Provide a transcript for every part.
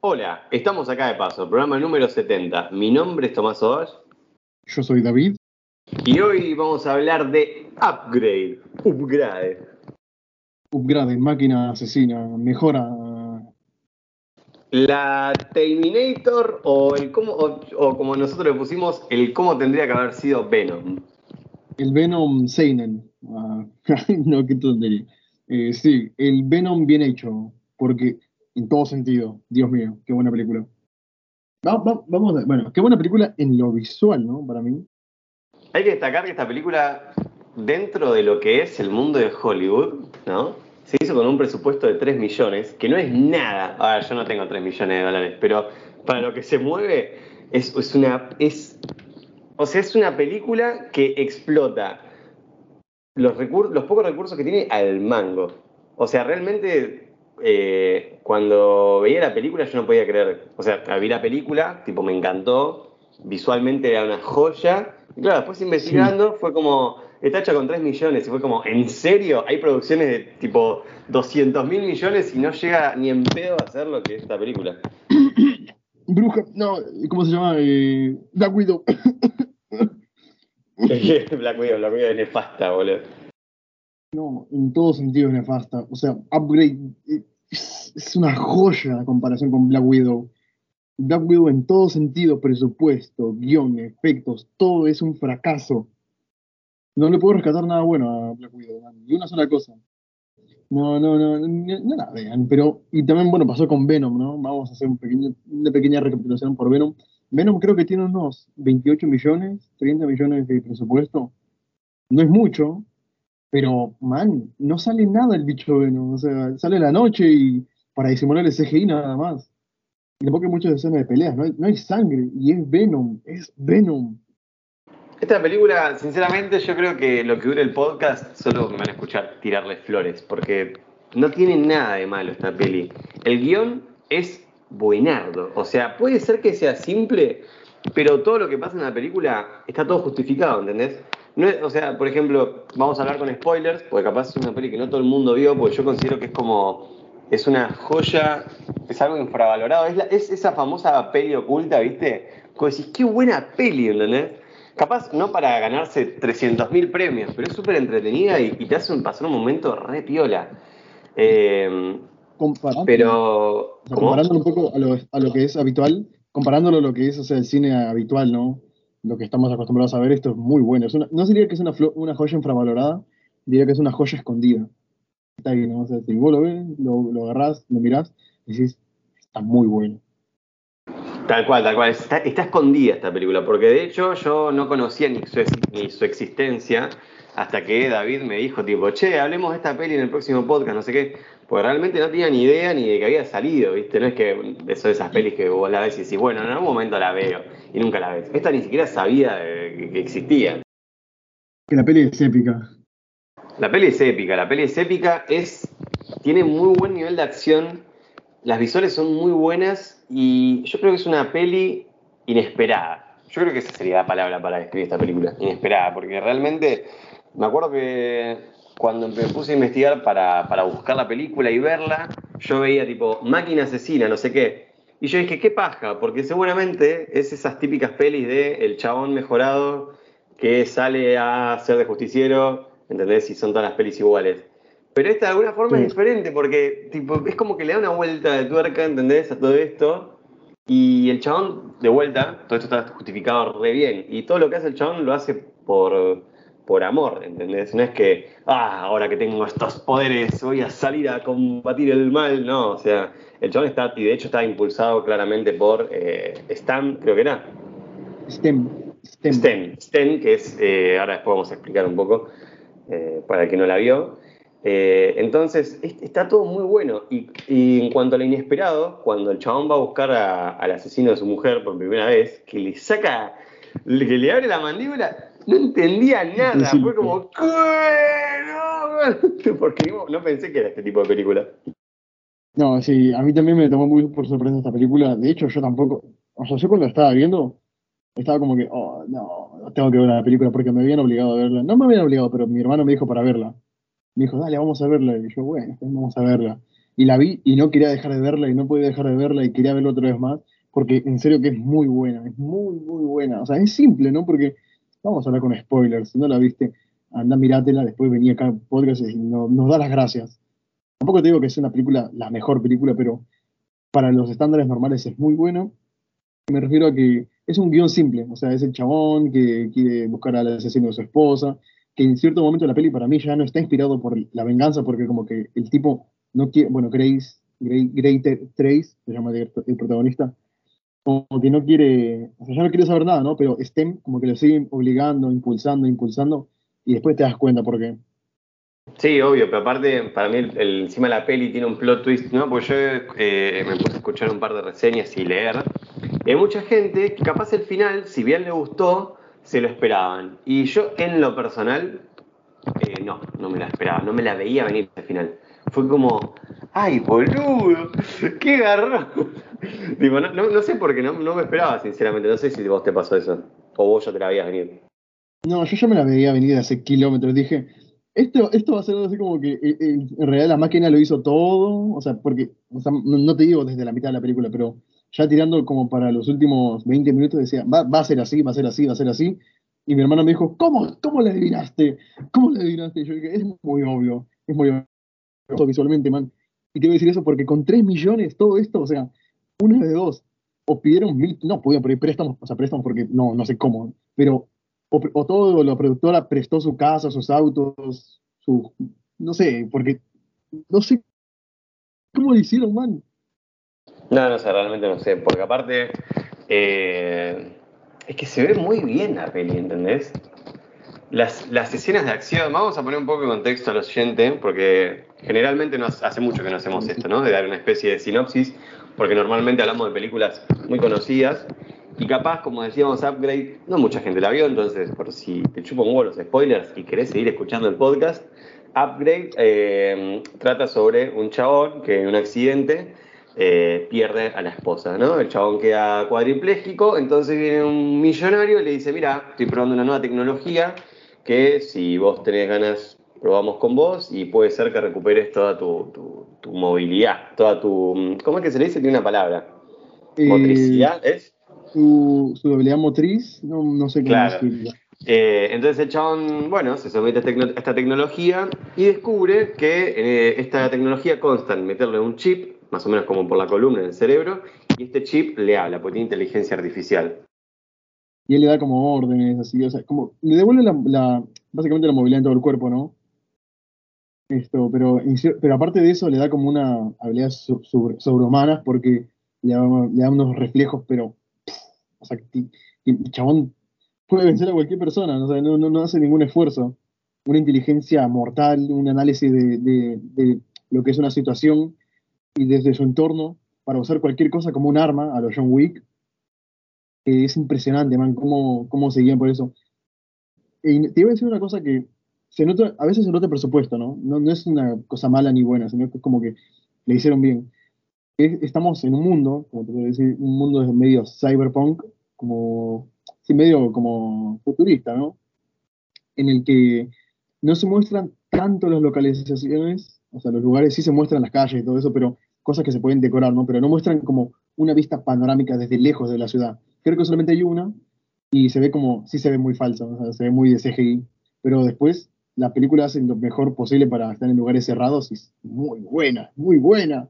Hola, estamos acá de paso, programa número 70. Mi nombre es Tomás Ovash. Yo soy David. Y hoy vamos a hablar de Upgrade. Upgrade. Upgrade, máquina asesina, mejora. La Terminator o el cómo, o, como nosotros le pusimos, el cómo tendría que haber sido Venom. El Venom Seinen. Ah, no, qué tontería. Eh, sí, el Venom bien hecho, porque en todo sentido, Dios mío, qué buena película. vamos a, bueno, qué buena película en lo visual, ¿no? Para mí. Hay que destacar que esta película, dentro de lo que es el mundo de Hollywood, ¿no? Se hizo con un presupuesto de 3 millones, que no es nada. Ahora, yo no tengo 3 millones de dólares, pero para lo que se mueve, es, es una. Es, o sea, es una película que explota los, los pocos recursos que tiene al mango. O sea, realmente eh, cuando veía la película yo no podía creer. O sea, vi la película, tipo me encantó, visualmente era una joya. Y claro, después investigando fue como, está hecha con 3 millones y fue como, ¿en serio? Hay producciones de tipo 200 mil millones y no llega ni en pedo a hacer lo que es esta película. Bruja, no, ¿cómo se llama? Eh, Black Widow. Black Widow, Black Widow es nefasta, boludo. No, en todo sentido es nefasta. O sea, Upgrade eh, es, una joya en comparación con Black Widow. Black Widow en todo sentido, presupuesto, guion, efectos, todo es un fracaso. No le puedo rescatar nada bueno a Black Widow, ni una sola cosa. No, no, no, no, la vean. Pero, y también, bueno, pasó con Venom, ¿no? Vamos a hacer un pequeño, una pequeña recapitulación por Venom. Venom creo que tiene unos 28 millones, 30 millones de presupuesto. No es mucho, pero, man, no sale nada el bicho Venom. O sea, sale la noche y para disimular el CGI nada más. Y tampoco hay muchas escenas de peleas, no hay, no hay sangre. Y es Venom, es Venom. Esta película, sinceramente, yo creo que lo que dura el podcast solo me van a escuchar tirarle flores, porque no tiene nada de malo esta peli. El guion es buenardo. O sea, puede ser que sea simple, pero todo lo que pasa en la película está todo justificado, ¿entendés? No o sea, por ejemplo, vamos a hablar con spoilers, porque capaz es una peli que no todo el mundo vio, porque yo considero que es como. Es una joya, es algo infravalorado. Es, es esa famosa peli oculta, ¿viste? Como decís, qué buena peli, ¿entendés? Capaz no para ganarse 300.000 premios, pero es súper entretenida y, te hace pasar un momento re piola. Eh, comparando, pero, comparándolo un poco a lo, a lo, que es habitual, comparándolo a lo que es o sea, el cine habitual, ¿no? Lo que estamos acostumbrados a ver, esto es muy bueno. no diría que es una, una joya infravalorada, diría que es una joya escondida. Está ¿no? Si vos lo ves, lo, lo agarrás, lo mirás, y decís, está muy bueno. Tal cual, tal cual. Está, está, escondida esta película, porque de hecho yo no conocía ni su, ni su existencia hasta que David me dijo, tipo, che, hablemos de esta peli en el próximo podcast, no sé qué. Porque realmente no tenía ni idea ni de que había salido, ¿viste? No es que eso de esas pelis que vos la ves y decís, bueno, en algún momento la veo y nunca la ves. Esta ni siquiera sabía que, existía. Que la peli es épica. La peli es épica, la peli es épica, es, tiene muy buen nivel de acción, las visuales son muy buenas y yo creo que es una peli inesperada. Yo creo que esa sería la palabra para describir esta película, inesperada, porque realmente me acuerdo que cuando me puse a investigar para, buscar la película y verla, yo veía tipo máquina asesina, no sé qué. Y yo dije, qué paja, porque seguramente es esas típicas pelis de el chabón mejorado que sale a ser de justiciero, ¿entendés? Y son todas las pelis iguales. Pero esta de alguna forma es diferente, porque tipo, es como que le da una vuelta de tuerca, ¿entendés? A todo esto. Y el chabón, de vuelta, todo esto está justificado re bien. Y todo lo que hace el chabón lo hace por por amor, ¿entendés? No es que, ah, ahora que tengo estos poderes voy a salir a combatir el mal, no, o sea, el chabón está, y de hecho está impulsado claramente por eh, Stan, creo que era. STEM. STEM, STEM, STEM que es, eh, ahora después vamos a explicar un poco, eh, para el que no la vio. entonces, está todo muy bueno. Y, en cuanto a lo inesperado, cuando el chabón va a buscar al asesino de su mujer por primera vez, que le saca, que le abre la mandíbula, no entendía nada. Fue como, Porque no pensé que era este tipo de película. No, sí, a mí también me tomó muy por sorpresa esta película. De hecho, yo tampoco. O sea, yo cuando la estaba viendo, estaba como que, oh, no, tengo que ver la película porque me habían obligado a verla. No me habían obligado, pero mi hermano me dijo para verla. Me dijo, dale, vamos a verla. Y yo, bueno, vamos a verla. y la vi y no quería dejar de verla y no podía dejar de verla y quería verla otra vez más, porque en serio que es muy buena, es muy, muy buena. O sea, es simple, ¿no? Porque vamos a hablar con spoilers, si no la viste, anda, mirátela, después venía acá podcast y nos da las gracias. Tampoco te digo que es una película, la mejor película, pero para los estándares normales es muy bueno. Me refiero a que es un guion simple, o sea, es el chabón que quiere buscar al asesino de su esposa, que en cierto momento de la peli para mí ya no está inspirado por la venganza, porque como que el tipo no quiere, bueno, Grace, Grace, Trace, se llama el, protagonista, como que no quiere, o sea, ya no quiere saber nada, ¿no? Pero STEM como que lo siguen obligando, impulsando, impulsando, y después te das cuenta por qué. Sí, obvio, pero aparte, para mí, encima la peli tiene un plot twist, ¿no? Porque yo eh, me puse a escuchar un par de reseñas y leer. hay mucha gente que capaz el final, si bien le gustó, se lo esperaban. Y yo, en lo personal, eh, no, no me la esperaba, no me la veía venir al final. Fue como, ¡ay, boludo! ¡Qué garrón! Digo, no, sé por qué, no, me esperaba, sinceramente. No sé si vos te pasó eso, o vos ya te la veías venir. No, yo ya me la veía venir hace kilómetros. Dije, esto, esto va a ser así como que eh, eh, en realidad la máquina lo hizo todo, o sea, porque, no, te digo desde la mitad de la película, pero ya tirando como para los últimos 20 minutos decía, va, a ser así, va a ser así, va a ser así. Y mi hermano me dijo, ¿cómo, cómo le adivinaste? ¿Cómo le adivinaste? Y yo dije, es muy obvio, es muy obvio visualmente, man. Y a decir eso porque con 3 millones, todo esto, o sea, una de dos, o pidieron mil, no pudieron pedir préstamos, o sea, préstamos porque no, no sé cómo, pero o, todo la productora prestó su casa, sus autos, su, no sé, porque no sé cómo lo hicieron, man. No, no sé, realmente no sé, porque aparte eh, es que se ve muy bien la peli, ¿entendés? Las, las, escenas de acción, vamos a poner un poco de contexto al oyente, porque generalmente nos, hace mucho que no hacemos esto, ¿no? De dar una especie de sinopsis, porque normalmente hablamos de películas muy conocidas y capaz, como decíamos, Upgrade, no mucha gente la vio, entonces, por si te chupo un los spoilers y querés seguir escuchando el podcast, Upgrade eh, trata sobre un chabón que en un accidente eh, pierde a la esposa, ¿no? El chabón queda cuadripléjico, entonces viene un millonario y le dice, mira, estoy probando una nueva tecnología que si vos tenés ganas, probamos con vos y puede ser que recuperes toda tu, movilidad, toda tu... ¿Cómo es que se le dice? Tiene una palabra. Eh, Motricidad, ¿es? su, su habilidad motriz, no, no sé cómo eh, entonces el chabón, bueno, se somete a, esta tecnología y descubre que eh, esta tecnología consta en meterle un chip, más o menos como por la columna en el cerebro, y este chip le habla, porque tiene inteligencia artificial. Y él le da como órdenes, así, o sea, como le devuelve la, básicamente la movilidad en todo el cuerpo, ¿no? Esto, pero, pero aparte de eso le da como una habilidad sobrehumana porque le da, unos reflejos, pero o sea, el chabón puede vencer a cualquier persona, no, no, hace ningún esfuerzo. Una inteligencia mortal, un análisis de, lo que es una situación y desde su entorno para usar cualquier cosa como un arma a los John Wick. es impresionante, man, cómo, cómo se por eso. Te iba a decir una cosa que se nota, a veces se nota el presupuesto, ¿no? ¿no? No es una cosa mala ni buena, sino que como que le hicieron bien estamos en un mundo, como te puedo decir, un mundo de medio cyberpunk, como, sí, medio como futurista, ¿no? En el que no se muestran tanto las localizaciones, o sea, los lugares sí se muestran las calles y todo eso, pero cosas que se pueden decorar, ¿no? Pero no muestran como una vista panorámica desde lejos de la ciudad. Creo que solamente hay una y se ve como, sí se ve muy falsa, o sea, se ve muy de CGI, pero después la película hace lo mejor posible para estar en lugares cerrados y es muy buena, muy buena.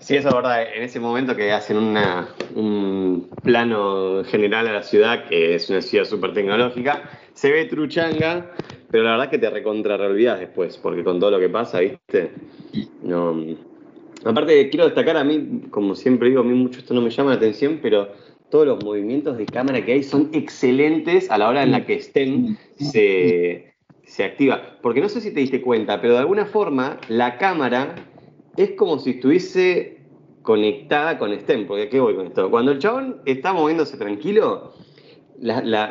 Sí, eso es verdad. En ese momento que hacen un plano general a la ciudad, que es una ciudad súper tecnológica, se ve truchanga, pero la verdad es que te recontra después, porque con todo lo que pasa, ¿viste? No. Aparte, quiero destacar a mí, como siempre digo, a mí mucho esto no me llama la atención, pero todos los movimientos de cámara que hay son excelentes a la hora en la que STEM se, se activa. Porque no sé si te diste cuenta, pero de alguna forma la cámara es como si estuviese conectada con STEM, porque ¿qué voy con esto? Cuando el chabón está moviéndose tranquilo,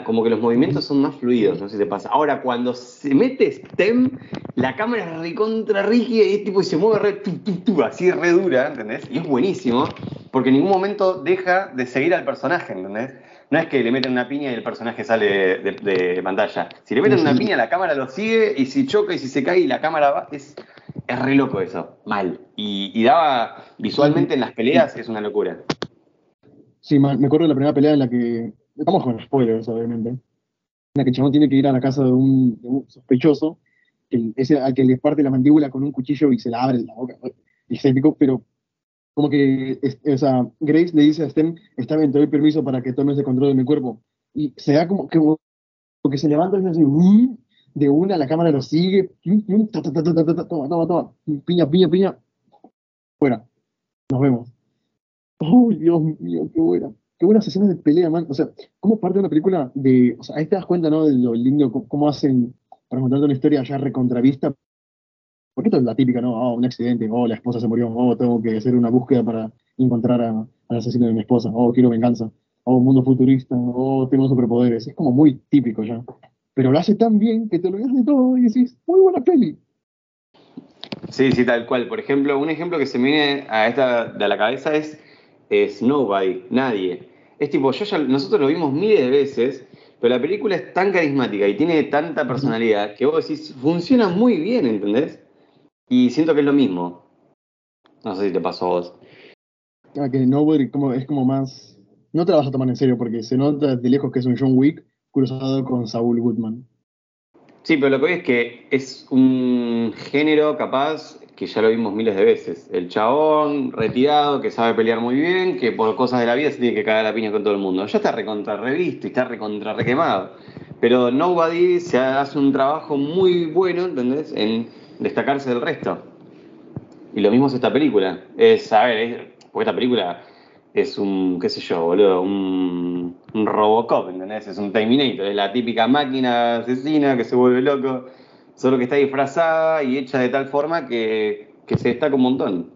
como que los movimientos son más fluidos, no sé si te pasa. Ahora, cuando se mete STEM, la cámara es recontra rígida y, tipo, se mueve re, tu, así re dura, ¿entendés? Y es buenísimo, porque en ningún momento deja de seguir al personaje, ¿entendés? No es que le meten una piña y el personaje sale de, pantalla. Si le meten una piña, la cámara lo sigue y si choca y si se cae y la cámara va, es Es re loco eso, mal. Y, y daba visualmente en las peleas, es una locura. Sí, me acuerdo de la primera pelea en la que. Estamos con spoilers, obviamente. En la que el chabón tiene que ir a la casa de un, de un sospechoso, que es al que le parte la mandíbula con un cuchillo y se la abre la boca. Y se picó, pero como que, Grace le dice a Stem, está bien, te doy permiso para que tomes el control de mi cuerpo. Y se da como que, que se levanta y así, de una, la cámara lo sigue, toma, toma, toma, piña, piña, piña, fuera, nos vemos. ¡Uy, Dios mío, qué buena! Qué buenas escenas de pelea, man. O sea, ¿cómo parte de una película de. O sea, ahí te das cuenta, ¿no? De lo lindo, cómo, hacen para contarte una historia ya recontravista. Porque esto es la típica, ¿no? Oh, un accidente, oh, la esposa se murió, oh, tengo que hacer una búsqueda para encontrar al asesino de mi esposa, oh, quiero venganza, oh, mundo futurista, oh, tengo superpoderes. Es como muy típico ya. Pero lo hace tan bien que te lo de todo y decís, muy buena peli. Sí, sí, tal cual. Por ejemplo, un ejemplo que se me viene a esta de la cabeza es es nobody, nadie. Es tipo, yo ya, nosotros lo vimos miles de veces, pero la película es tan carismática y tiene tanta personalidad que vos decís, funciona muy bien, ¿entendés? Y siento que es lo mismo. No sé si te pasó a vos. Ah, que Nobody como, es como más... No te la vas a tomar en serio porque se nota de lejos que es un John Wick cruzado con Saul Goodman. Sí, pero lo que hoy es que es un género capaz que ya lo vimos miles de veces. El chabón retirado que sabe pelear muy bien, que por cosas de la vida se tiene que cagar la piña con todo el mundo. Ya está recontra revisto y está recontra requemado. Pero Nobody se hace un trabajo muy bueno, ¿entendés? En destacarse del resto. Y lo mismo es esta película. Es, a ver, porque esta película es un, qué sé yo, boludo, un, Robocop, ¿entendés? Es un Terminator, es la típica máquina asesina que se vuelve loco solo que está disfrazada y hecha de tal forma que, se destaca un montón.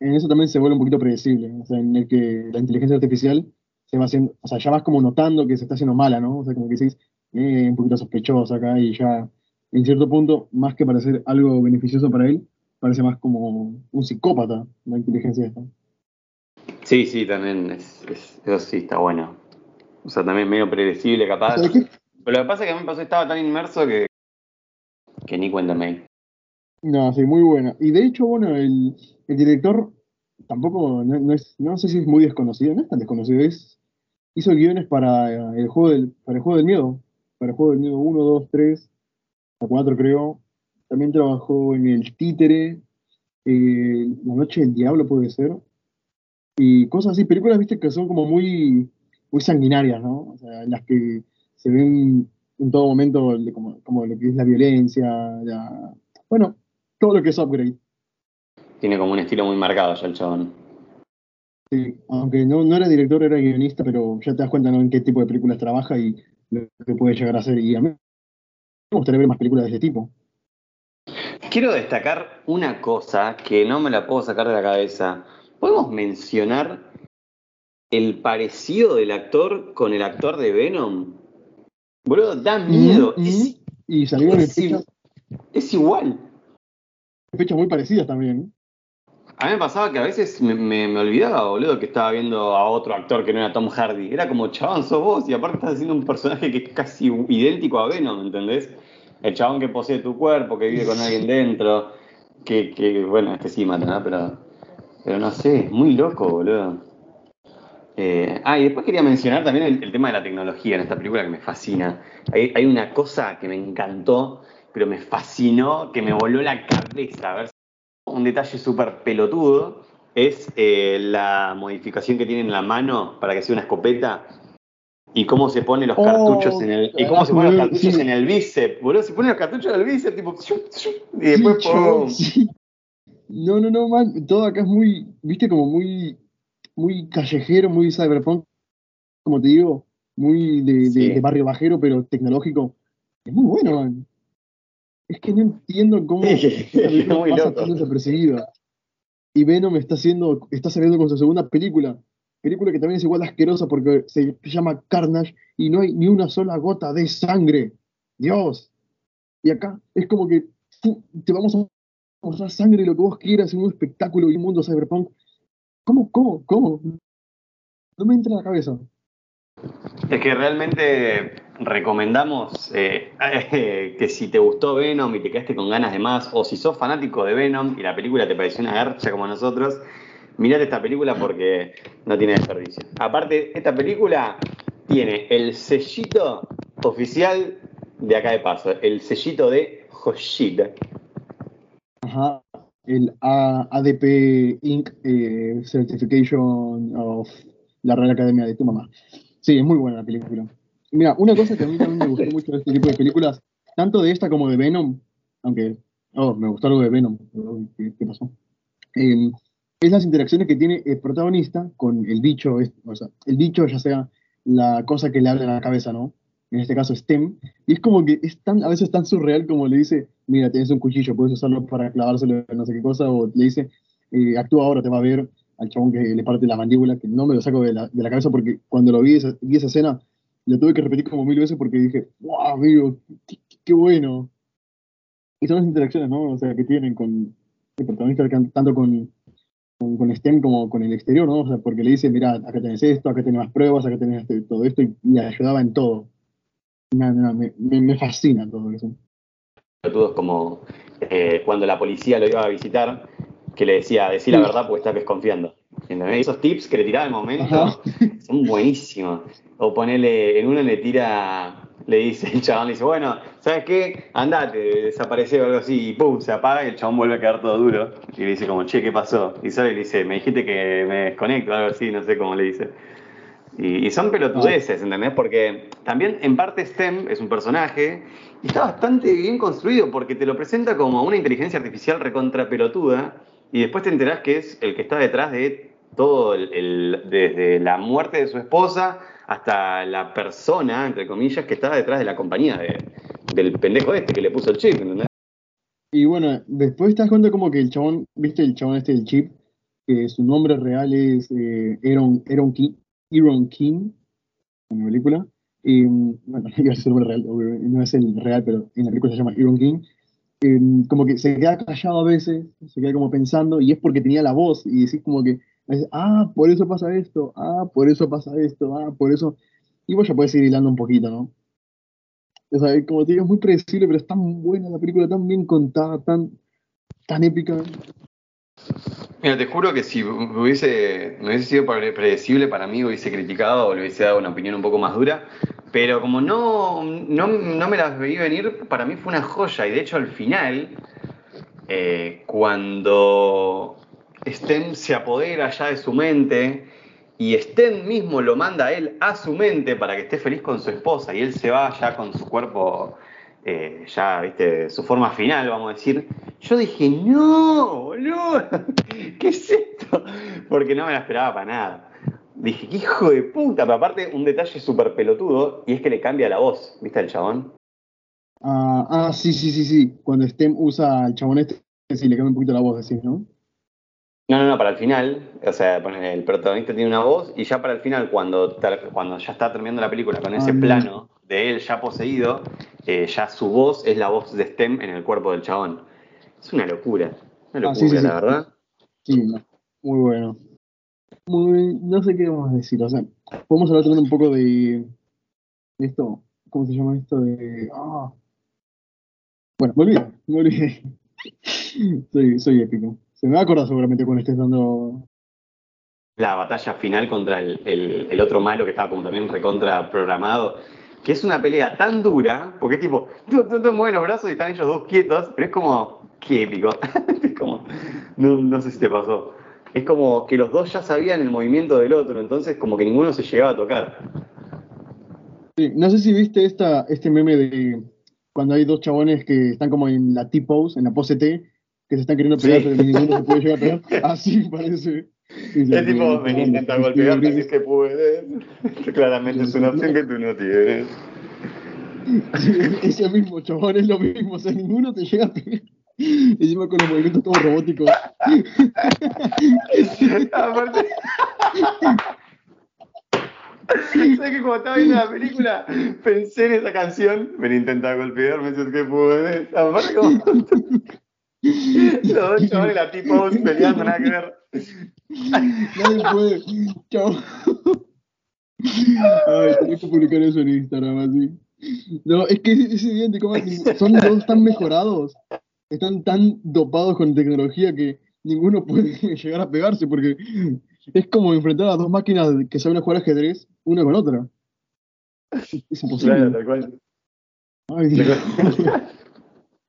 En eso también se vuelve un poquito predecible, o sea, en el que la inteligencia artificial se va haciendo, o sea, ya vas como notando que se está haciendo mala, ¿no? O sea, como que decís, eh, un poquito sospechosa acá y ya, en cierto punto, más que parecer algo beneficioso para él, parece más como un psicópata la inteligencia esta. Sí, sí, también, es, eso sí está bueno. O sea, también medio predecible, capaz. Pero lo que pasa es que a mí me pasó, estaba tan inmerso que que ni cuéntame. No, sí, muy buena. Y de hecho, bueno, el, director tampoco, no, es, no sé si es muy desconocido, no es tan desconocido, es, hizo guiones para el juego del, para el juego del miedo, para el juego del miedo 1, 2, 3, 4 creo. También trabajó en el títere, eh, La Noche del Diablo puede ser. Y cosas así, películas, viste, que son como muy, muy sanguinarias, ¿no? O sea, en las que se ven en todo momento como, como, lo que es la violencia, bueno, todo lo que es upgrade. Tiene como un estilo muy marcado ya el chabón. Sí, aunque no, no era director, era guionista, pero ya te das cuenta ¿no? en qué tipo de películas trabaja y lo que puede llegar a hacer. Y a mí me gustaría ver más películas de ese tipo. Quiero destacar una cosa que no me la puedo sacar de la cabeza. ¿Podemos mencionar el parecido del actor con el actor de Venom? Boludo, da miedo. y salieron es, en Es igual. Fechas muy parecidas también. A mí me pasaba que a veces me, olvidaba, boludo, que estaba viendo a otro actor que no era Tom Hardy. Era como, chabón, sos vos, y aparte estás haciendo un personaje que es casi idéntico a Venom, ¿entendés? El chabón que posee tu cuerpo, que vive con alguien dentro, que, que bueno, este sí mata, ¿no? Pero, pero no sé, es muy loco, boludo. Eh, ah, y después quería mencionar también el, tema de la tecnología en esta película que me fascina. Hay, una cosa que me encantó, pero me fascinó, que me voló la cabeza. A ver, un detalle súper pelotudo es eh, la modificación que tiene en la mano para que sea una escopeta y cómo se pone los cartuchos en el y cómo se ponen los cartuchos en el bíceps, boludo, se ponen los cartuchos en el bíceps tipo y después No, no, no, man, todo acá es muy, viste como muy muy callejero, muy cyberpunk, como te digo, muy de, barrio bajero, pero tecnológico. Es muy bueno, man. Es que no entiendo cómo pasa tan desapercibida. Y Venom está haciendo, está saliendo con su segunda película. Película que también es igual asquerosa porque se llama Carnage y no hay ni una sola gota de sangre. Dios. Y acá es como que te vamos a mostrar sangre y lo que vos quieras en un espectáculo y un mundo cyberpunk ¿Cómo, cómo, cómo? No me entra en la cabeza. Es que realmente recomendamos eh, que si te gustó Venom y te quedaste con ganas de más, o si sos fanático de Venom y la película te pareció una garcha como nosotros, mirate esta película porque no tiene desperdicio. Aparte, esta película tiene el sellito oficial de acá de paso, el sellito de Hoshida. Ajá, el ADP Inc. Eh, Certification of la Real Academia de tu mamá. Sí, es muy buena la película. Mira, una cosa que a mí también me gustó mucho de este tipo de películas, tanto de esta como de Venom, aunque, oh, me gustó algo de Venom, ¿qué, pasó? Eh, es las interacciones que tiene el protagonista con el bicho, o sea, el bicho ya sea la cosa que le habla en la cabeza, ¿no? En este caso STEM, y es como que es tan, a veces tan surreal como le dice, mira, tienes un cuchillo, puedes usarlo para clavárselo en no sé qué cosa, o le dice, eh, actúa ahora, te va a ver al chabón que le parte la mandíbula, que no me lo saco de la, de la cabeza porque cuando lo vi esa, vi esa escena, lo tuve que repetir como mil veces porque dije, wow, amigo, qué, bueno. Y son las interacciones, ¿no? O sea, que tienen con el protagonista, tanto con, con, STEM como con el exterior, ¿no? O sea, porque le dice, mira, acá tenés esto, acá tenés más pruebas, acá tenés este, todo esto, y, le ayudaba en todo. Nada, me, me, fascina todo eso. Todos como eh, cuando la policía lo iba a visitar, que le decía, decir la verdad porque estás desconfiando. Esos tips que le tiraba el momento son buenísimos. O ponerle, en uno le tira, le dice el chabón, le dice, bueno, ¿sabes qué? Andate, desaparece o algo así, y pum, se apaga y el chabón vuelve a quedar todo duro. Y le dice como, che, ¿qué pasó? Y sale y le dice, me dijiste que me desconecto o algo así, no sé cómo le dice. Y, son pelotudeces, ¿entendés? Porque también en parte STEM es un personaje y está bastante bien construido porque te lo presenta como una inteligencia artificial recontra pelotuda y después te enterás que es el que está detrás de todo, el, desde la muerte de su esposa hasta la persona, entre comillas, que está detrás de la compañía del pendejo este que le puso el chip, ¿entendés? Y bueno, después te das cuenta como que el chabón, viste el chabón este del chip, que su nombre real es eh, Aaron, King, Aaron King, en la película. Y, bueno, no es el real, pero en la película se llama Aaron King. Em, como que se queda callado a veces, se queda como pensando, y es porque tenía la voz, y decís como que, ah, por eso pasa esto, ah, por eso pasa esto, ah, por eso. Y vos ya puedes ir hilando un poquito, ¿no? O sea, como te digo, es muy predecible, pero es tan buena la película, tan bien contada, tan, tan épica. Mira, te juro que si hubiese, no hubiese sido predecible para mí, hubiese criticado o le hubiese dado una opinión un poco más dura, pero como no, no, me las veí venir, para mí fue una joya. Y de hecho, al final, eh, cuando Sten se apodera ya de su mente y Sten mismo lo manda a él a su mente para que esté feliz con su esposa y él se va ya con su cuerpo, eh, ya, viste, su forma final, vamos a decir. Yo dije, no, no, ¿qué es esto? Porque no me la esperaba para nada. Dije, qué hijo de puta, pero aparte un detalle súper pelotudo, y es que le cambia la voz, ¿viste el chabón? Ah, ah, sí, sí, sí, sí. Cuando Stem usa al chabón este, sí, le cambia un poquito la voz, decís, ¿no? No, no, no, para el final, o sea, el protagonista tiene una voz y ya para el final, cuando, cuando ya está terminando la película con ese ah, plano de él ya poseído, eh, ya su voz es la voz de Stem en el cuerpo del chabón. Es una locura, una ah, locura, la verdad. Sí, muy bueno no sé qué vamos a decir, o sea, podemos hablar también un poco de, esto, ¿cómo se llama esto? De, ah. Bueno, me olvidé, me olvidé. soy, soy épico. Se me va a acordar seguramente cuando estés dando... La batalla final contra el, el, otro malo que estaba como también recontra programado, que es una pelea tan dura, porque es tipo, tú, tú, tú mueves los brazos y están ellos dos quietos, pero es como, qué épico. es como, no, no sé si te pasó es como que los dos ya sabían el movimiento del otro, entonces como que ninguno se llegaba a tocar. Sí, no sé si viste esta, este meme de cuando hay dos chabones que están como en la T-pose, en la pose T, que se están queriendo pegar, pero ninguno se puede llegar a pegar. Así parece. Es tipo, ven, intenta golpear, si es que puedes. Claramente es una opción que tú no tienes. Ese mismo chabón es lo mismo, o sea, ninguno te llega a pegar. Encima con los movimientos todos robóticos. Aparte. ¿Sabes que cuando estaba viendo la película pensé en esa canción? Ven, intenta golpearme si es que puedes. Aparte, como. Los dos chavales la tipo peleando, nada que ver. Nadie puede. Chao. Ay, tenés que publicar eso en Instagram así. No, es que es, es idéntico, man. son todos tan mejorados, están tan dopados con tecnología que ninguno puede llegar a pegarse porque es como enfrentar a dos máquinas que saben jugar ajedrez una con otra. Es imposible. Claro. Ay, Dios.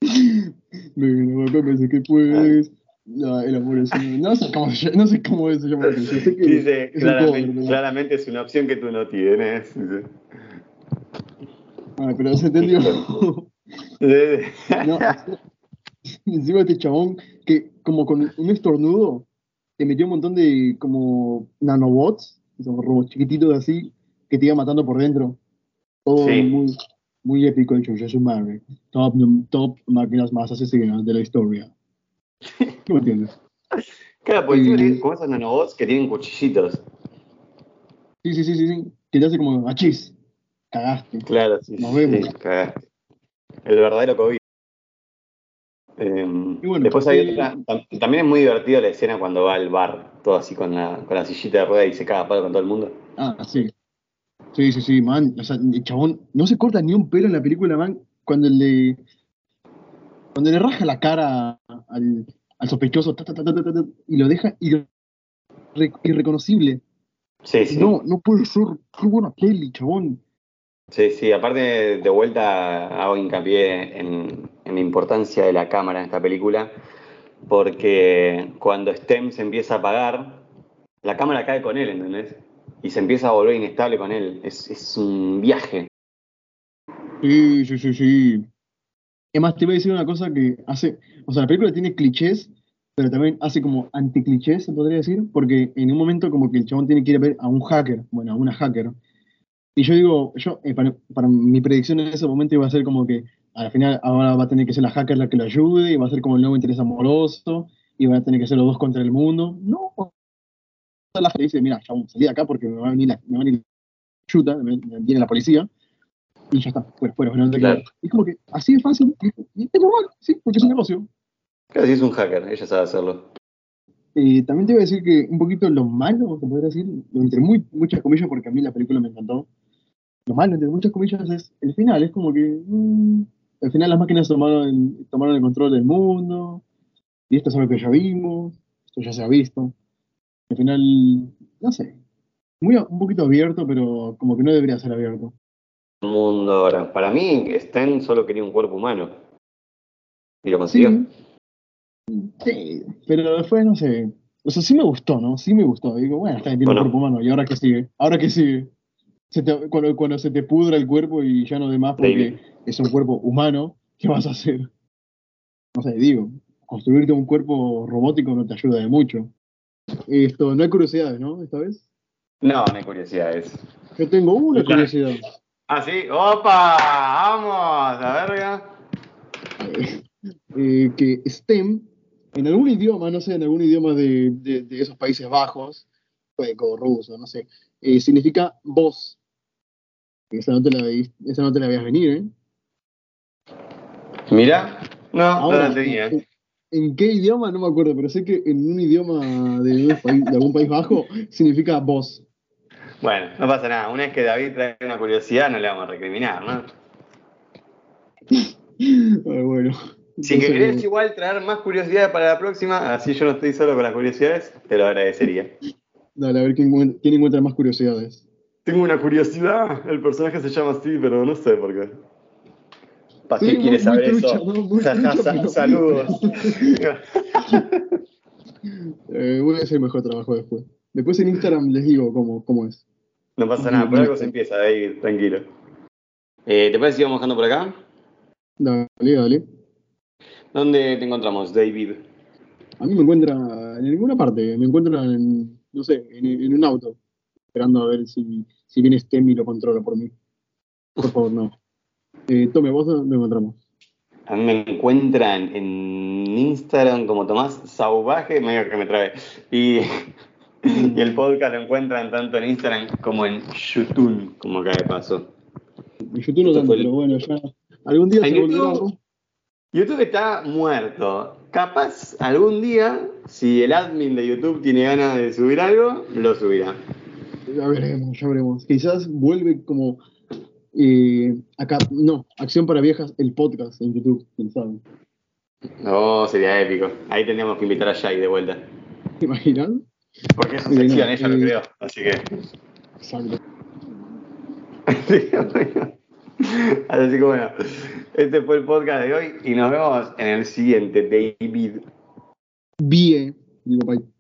Bueno, acá me dice que puedes. No, el amor es un- No sé cómo, se- no sé cómo se llama. Dice, es claramente, claramente es una opción que tú no tienes. Ay, pero se entendió. No, encima este chabón que como con un estornudo te metió un montón de como nanobots, esos robots chiquititos así, que te iban matando por dentro. Todo Sí. muy, muy épico hecho, ya su madre. Top, top máquinas más asesinas de la historia. ¿Qué me entiendes? Claro, porque Y- como esos nanobots que tienen cuchillitos. Sí, sí, sí, sí, sí. Que te hace como achis. Cagaste. Claro, sí. Nos vemos. sí, cagaste. El verdadero COVID. Eh, bueno, después hay otra. tam- También es muy divertido la escena cuando va al bar, todo así con la, con la sillita de rueda y se caga palo con todo el mundo. Ah, sí. Sí, sí, sí, man. O sea, el chabón no se corta ni un pelo en la película, man. Cuando le. Cuando le raja la cara al, al sospechoso ta, ta, ta, y lo deja irre- irreconocible. Sí, sí. No, no puede ser. Qué buena peli, chabón. Sí, sí, aparte de vuelta hago hincapié en, en la importancia de la cámara en esta película, porque cuando Stem se empieza a apagar, la cámara cae con él, ¿entendés? Y se empieza a volver inestable con él. Es, es un viaje. Sí, sí, sí, sí. Además, te voy a decir una cosa que hace. O sea, la película tiene clichés, pero también hace como anticlichés, se podría decir, porque en un momento, como que el chabón tiene que ir a ver a un hacker, bueno, a una hacker. Y yo digo, yo, eh, para, para mi predicción en ese momento iba a ser como que al final ahora va a tener que ser la hacker la que lo ayude, y va a ser como el nuevo interés amoroso, y van a tener que ser los dos contra el mundo. No. La hacker dice, mira, chabón, salí de acá porque me va a venir la, chuta, viene la policía y ya está, fuera, fuera, Claro. quedas. Y es como que así de fácil, y, es normal, sí, porque es un negocio. Sí es un hacker, ella sabe hacerlo. Eh, también te voy a decir que un poquito lo malo, te podría decir, entre muy, muchas comillas, porque a mí la película me encantó, lo malo, entre muchas comillas, es el final, es como que mm, al final las máquinas tomaron el, tomaron el control del mundo, y esto es algo que ya vimos, esto ya se ha visto. Al final, no sé, muy, un poquito abierto, pero como que no debería ser abierto. Un mundo ahora. Para mí, Sten solo quería un cuerpo humano. Y lo consiguió. Sí. Sí, pero después no sé. O sea, sí me gustó, ¿no? Sí me gustó. Digo, bueno, está tiene Bueno. un cuerpo humano. ¿Y ahora qué sigue? ¿Ahora qué sigue? Se te- cuando, cuando se te pudra el cuerpo y ya no demás porque David. es un cuerpo humano, ¿qué vas a hacer? No sé, digo, construirte un cuerpo robótico no te ayuda de mucho. Esto, no hay curiosidades, ¿no? Esta vez. No, no hay curiosidades. Yo tengo una curiosidad. Ah, sí. ¡Opa! ¡Vamos! La verga. eh, que STEM, en algún idioma, no sé, en algún idioma de, de- de esos Países Bajos, sueco, ruso, no sé, eh, significa voz. Esa no, te la, veis- esa no te la veías venir, ¿eh? Mira. No, Ahora, no la tenía. ¿en, en qué idioma? No me acuerdo, pero sé que en un idioma de, un país- de algún país bajo significa voz. Bueno, no pasa nada. Una vez que David trae una curiosidad, no le vamos a recriminar, ¿no? Bueno. Si Entonces, querés igual traer más curiosidades para la próxima, así yo no estoy solo con las curiosidades, te lo agradecería. Dale, a ver quién, quién encuentra más curiosidades. Tengo una curiosidad. El personaje se llama así, pero no sé por qué. ¿Para qué quieres saber trucha, eso? ¿no? Trucha, pero- Saludos. Eh, voy a hacer mejor trabajo después. Después en Instagram les digo cómo, cómo es. No pasa nada, por algo se empieza, David, tranquilo. Eh, ¿Te parece si vamos bajando por acá? Dale, dale. ¿Dónde te encontramos, David? A mí me encuentra en ninguna parte, me encuentra en, no sé, en, en un auto, esperando a ver si, si viene Stem y lo controla por mí. Por favor, no. Eh, tome, vos dónde encontramos. A mí me encuentran en Instagram como Tomás Sauvaje, medio que me trae. Y, y el podcast lo encuentran tanto en Instagram como en YouTube, como acá de paso. En YouTube no tanto, el- pero bueno, ya. Algún día se volverá. YouTube, YouTube está muerto. Capaz algún día, si el admin de YouTube tiene ganas de subir algo, lo subirá. Ya veremos, ya veremos. Quizás vuelve como Eh, acá, no, Acción para Viejas, el podcast en YouTube, quién sabe. No, sería épico. Ahí tendríamos que invitar a Jai de vuelta. ¿Te imaginas? Porque es su sección, ella lo creó, así que. Exacto. Así que bueno, este fue el podcast de hoy y nos vemos en el siguiente, David. Bien, digo, bye.